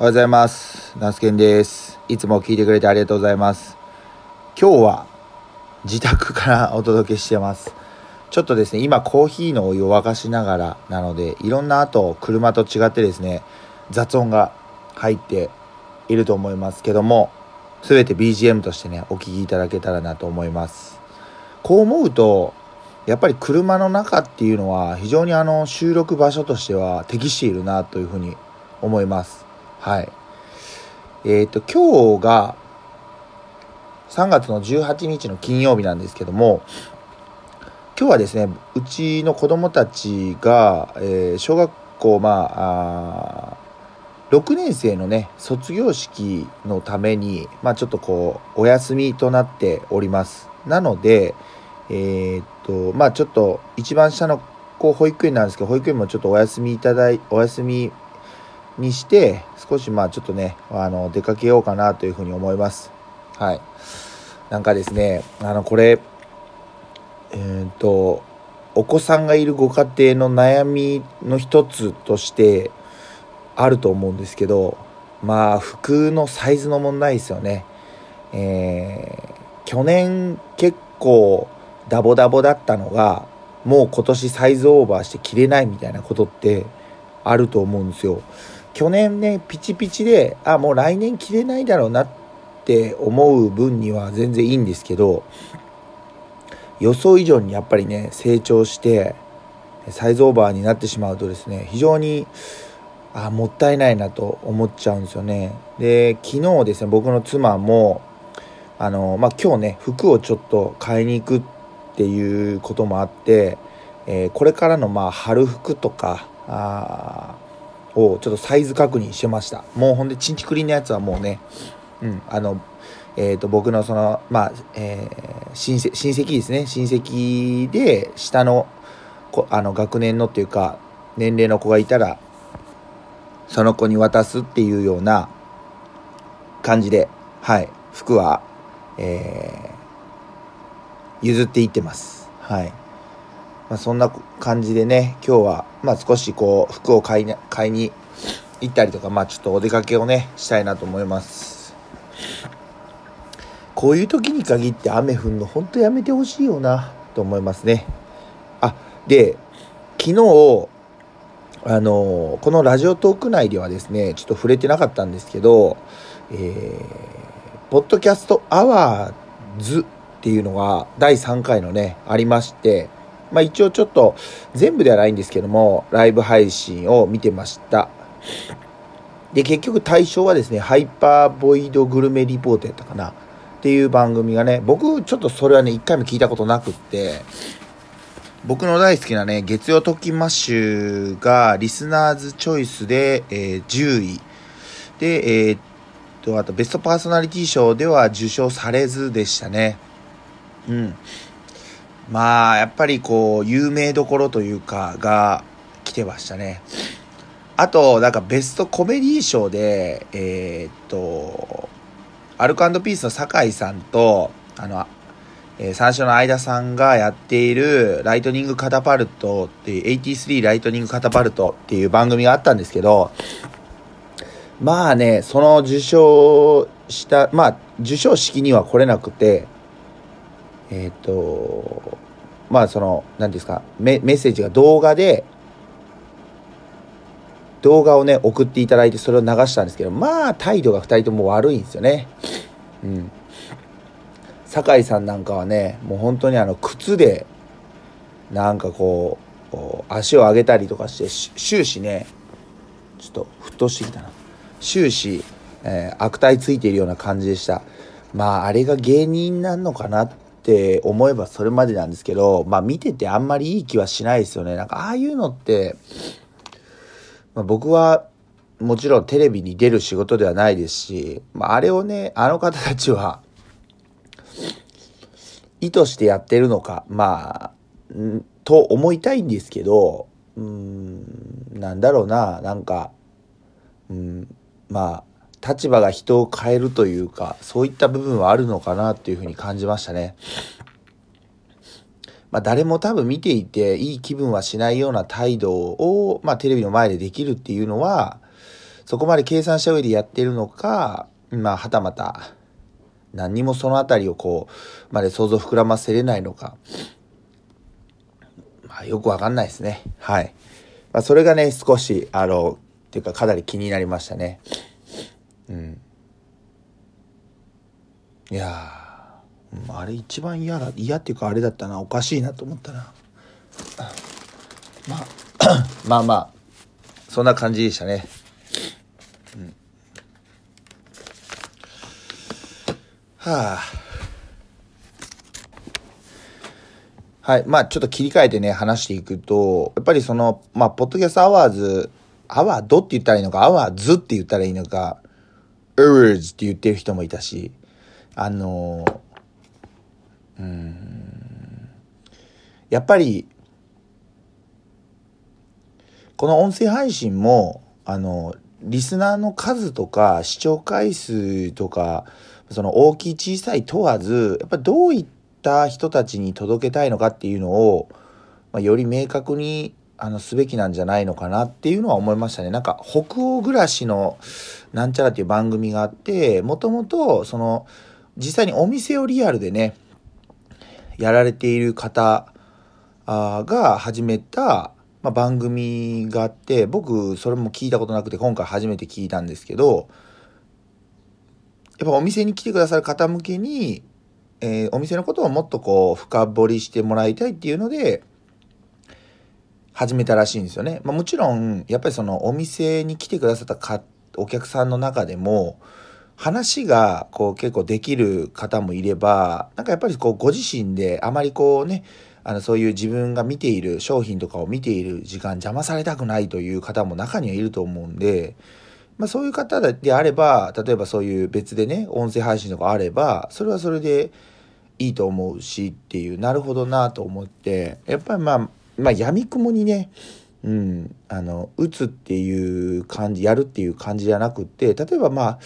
おはようございます。ナスケンです。いつも聞いてくれてありがとうございます。今日は自宅からお届けしてます。ちょっとですね、今コーヒーのお湯を沸かしながらなので、いろんな後、車と違ってですね、雑音が入っていると思いますけども、すべて BGM としてね、お聞きいただけたらなと思います。こう思うと、やっぱり車の中っていうのは非常にあの収録場所としては適しているなというふうに思います。はい。えっ、と、今日が3月の18日の金曜日なんですけども、今日はですね、うちの子供たちが、えー小学校、まあ、あ6年生のね、卒業式のために、まあちょっとこう、お休みとなっております。なので、えーっと、まあちょっと、一番下の子、保育園なんですけど、保育園もちょっとお休みいただい、お休みにして、少しまあちょっとね、あの、出かけようかなというふうに思います。はい。なんかですね、あの、これ、えーっと、お子さんがいるご家庭の悩みの一つとしてあると思うんですけど、まあ、服のサイズの問題ですよね。えー去年結構ダボダボだったのが、もう今年サイズオーバーして着れないみたいなことってあると思うんですよ。去年ね、ピチピチで、あ、もう来年着れないだろうなって思う分には全然いいんですけど、予想以上にやっぱりね、成長して、サイズオーバーになってしまうとですね、非常に、あ、もったいないなと思っちゃうんですよね。で、昨日ですね、僕の妻も、あの、まあ、今日ね、服をちょっと買いに行くっていうこともあって、えーこれからのまあ春服とか、あをちょっとサイズ確認してました。もうほんで、チンチクリンのやつはもうね、うん、あの、えっ、と、僕のその、まあ、えー親戚、ですね、親戚で、下の子、あの、学年のっていうか、年齢の子がいたら、その子に渡すっていうような感じで、はい、服は、えー譲っていってます。はい。まあ、そんな感じでね、今日は、まあ少しこう、服を買いに、買いに行ったりとか、まあちょっとお出かけをね、したいなと思います。こういう時に限って雨降るの、ほんとやめてほしいよな、と思いますね。あ、で、昨日、あのこのラジオトーク内ではですね、ちょっと触れてなかったんですけど、えー、ポッドキャストアワーズっていうのが第3回のね、ありまして、まあ一応ちょっと全部ではないんですけども、ライブ配信を見てました。で、結局対象はですね、ハイパーボイドグルメリポートやったかなっていう番組がね、僕ちょっとそれはね、一回も聞いたことなくって、僕の大好きなね、月曜トキマッシュがリスナーズチョイスで、えー10位。で、えーっと、あとベストパーソナリティ賞では受賞されずでしたね。うん。まあ、やっぱりこう、有名どころというか、が来てましたね。あと、なんかベストコメディー賞で、えーっと、アルコピースの酒井さんと、あの、えー、三種の相田さんがやっているライトニングカタパルトっていう、83ライトニングカタパルトっていう番組があったんですけど、まあね、その受賞した、まあ、受賞式には来れなくて、えっ、と、まあその、何ですかメ、メッセージが動画で、動画をね、送っていただいてそれを流したんですけど、まあ態度が二人とも悪いんですよね。うん。酒井さんなんかはね、もう本当にあの、靴で、なんかこう、こう足を上げたりとかして、終始ね、ちょっと沸騰してきたな。終始、えー悪態ついているような感じでした。まあ、あれが芸人なのかなっって思えばそれまでなんですけど、まあ見ててあんまりいい気はしないですよね。なんかああいうのって、まあ、僕はもちろんテレビに出る仕事ではないですし、まあ、あれをね、あの方たちは、意図してやってるのか、まあ、んと思いたいんですけど、うん、なんだろうな、なんか、うん、まあ、立場が人を変えるというか、そういった部分はあるのかなっていうふうに感じましたね。まあ、誰も多分見ていていい気分はしないような態度を、まあ、テレビの前でできるっていうのは、そこまで計算した上でやってるのか、まあ、はたまた、何にもそのあたりをこう、まで想像膨らませれないのか、まあ、よくわかんないですね。はい。まあ、それがね、少し、あの、っていうか、かなり気になりましたね。うん。いやあれ一番嫌だ、嫌っていうかあれだったな、おかしいなと思ったな。まあ、まあまあ、そんな感じでしたね。うん。はあ。はい。まあ、ちょっと切り替えてね、話していくと、やっぱりその、まあ、ポッドキャストアワーズ、アワードって言ったらいいのか、アワーズって言ったらいいのか、アワーズって言ってる人もいたし、あのうん、やっぱり、この音声配信も、あの、リスナーの数とか視聴回数とか、その大きい小さい問わず、やっぱどういった人たちに届けたいのかっていうのを、まあ、より明確にあのすべきなんじゃないのかなっていうのは思いましたね。なんか北欧暮らしのなんちゃらっていう番組があって、もともとその実際にお店をリアルでね、やられている方が始めたまあ、番組があって僕それも聞いたことなくて今回初めて聞いたんですけどやっぱお店に来てくださる方向けに、えー、お店のことをもっとこう深掘りしてもらいたいっていうので始めたらしいんですよね。まあ、もちろんやっぱりそのお店に来てくださったかお客さんの中でも話がこう結構できる方もいればなんかやっぱりこうご自身であまりこうねあのそういう自分が見ている商品とかを見ている時間邪魔されたくないという方も中にはいると思うんで、まあ、そういう方であれば例えばそういう別でね音声配信とかあればそれはそれでいいと思うしっていうなるほどなと思ってやっぱりまあまあ闇雲にねうん、あの打つっていう感じやるっていう感じじゃなくって例えばまあ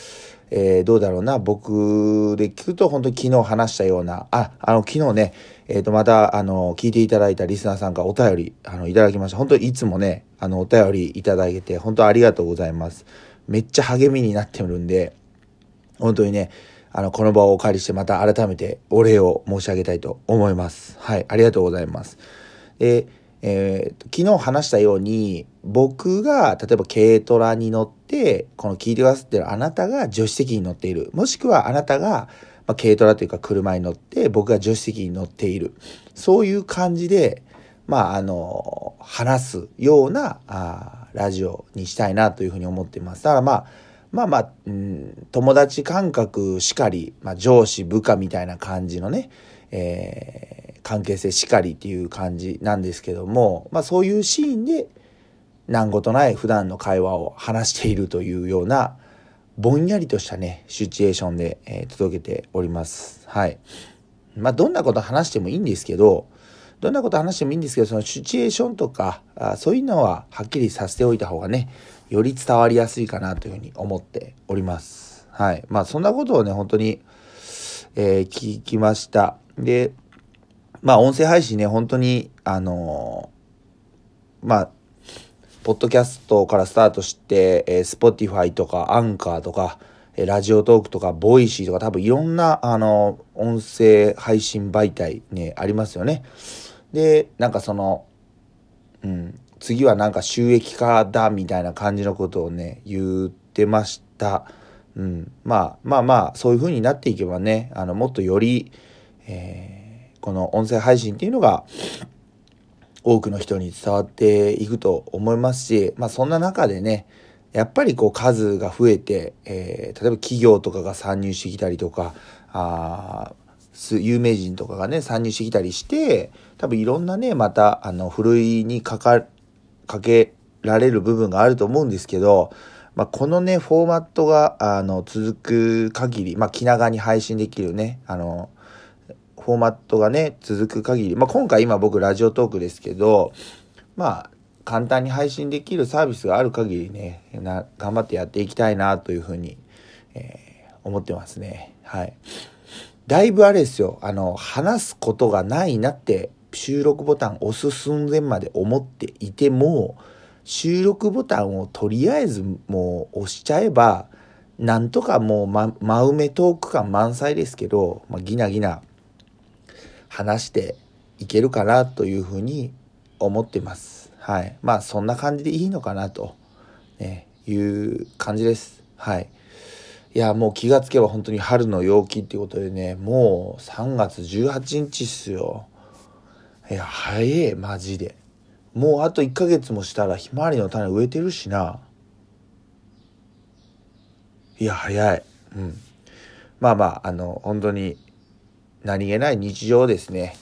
えー、どうだろうな、僕で聞くと本当に昨日話したような、あ、あの、昨日ね、えっ、ー、と、また、あの、聞いていただいたリスナーさんからお便り、あの、いただきました。本当にいつもね、あの、お便りいただけて、本当ありがとうございます。めっちゃ励みになってるんで、本当にね、あの、この場をお借りしてまた改めてお礼を申し上げたいと思います。はい、ありがとうございます。で、えー、昨日話したように、僕が、例えば軽トラに乗って、この聞いてくださってるあなたが助手席に乗っている。もしくはあなたが、まあ、軽トラというか車に乗って、僕が助手席に乗っている。そういう感じで、まあ、あの、話すような、あラジオにしたいなというふうに思っています。だからまあ、まあまあ、うん、友達感覚しかり、まあ、上司部下みたいな感じのね、えー関係性しかりっていう感じなんですけども、まあそういうシーンで何事ない普段の会話を話しているというようなぼんやりとしたね、シチュエーションで、えー、届けております。はい。まあどんなこと話してもいいんですけど、どんなこと話してもいいんですけど、そのシチュエーションとか、あそういうのははっきりさせておいた方がね、より伝わりやすいかなというふうに思っております。はい。まあそんなことをね、本当に、えー、聞きました。で、まあ音声配信ね、本当に、あのー、まあ、ポッドキャストからスタートして、えー、スポティファイとか、アンカーとか、えー、ラジオトークとか、ボイシーとか、多分いろんな、あのー、音声配信媒体ね、ありますよね。で、なんかその、うん、次はなんか収益化だみたいな感じのことをね、言ってました。うん、まあまあまあ、そういう風になっていけばね、あの、もっとより、えーこの音声配信っていうのが多くの人に伝わっていくと思いますし、まあそんな中でね、やっぱりこう数が増えて、えー、例えば企業とかが参入してきたりとか、あ有名人とかがね、参入してきたりして、多分いろんなね、また、あの、ふるいにかか、かけられる部分があると思うんですけど、まあ、このね、フォーマットが、あの、続く限り、まあ、気長に配信できるね、あの、フォーマットがね、続く限り、まあ、今回今僕ラジオトークですけど、まあ、簡単に配信できるサービスがある限りね、な頑張ってやっていきたいなというふうに、えー、思ってますね。はい。だいぶあれですよ、あの、話すことがないなって収録ボタン押す寸前まで思っていても、収録ボタンをとりあえずもう押しちゃえば、なんとかもう、ま、真埋めトーク感満載ですけど、まあ、ギナギナ話していけるかなというふうに思ってます。はい。まあそんな感じでいいのかなと、ね、いう感じです。はい。いや、もう気がつけば本当に春の陽気っていうことでね、もう3月18日っすよ。いや、早え、マジで。もうあと1ヶ月もしたらひまわりの種植えてるしな。いや、早い。うん。まあまあ、あの、本当に何気ない日常をですね。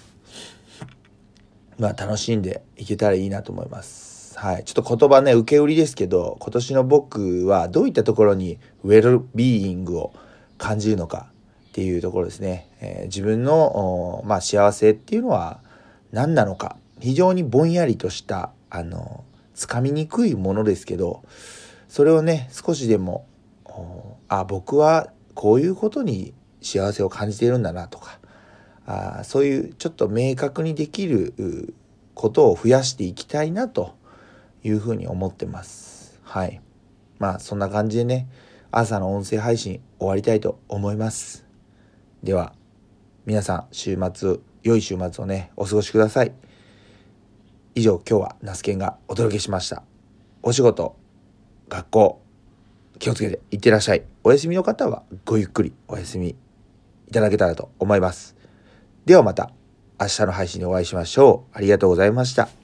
まあ楽しんでいけたらいいなと思います。はい。ちょっと言葉ね、受け売りですけど、今年の僕はどういったところにウェルビーイングを感じるのかっていうところですね。えー、自分の、まあ、幸せっていうのは何なのか。非常にぼんやりとした、あの、つかみにくいものですけど、それをね、少しでも、あ、僕はこういうことに幸せを感じているんだなとか、あそういうちょっと明確にできることを増やしていきたいなというふうに思ってます。はい。まあそんな感じでね、朝の音声配信終わりたいと思います。では、皆さん週末、良い週末をね、お過ごしください。以上、今日はナスケンがお届けしました。お仕事、学校、気をつけていってらっしゃい。お休みの方はごゆっくりお休みいただけたらと思います。ではまた明日の配信でお会いしましょう。ありがとうございました。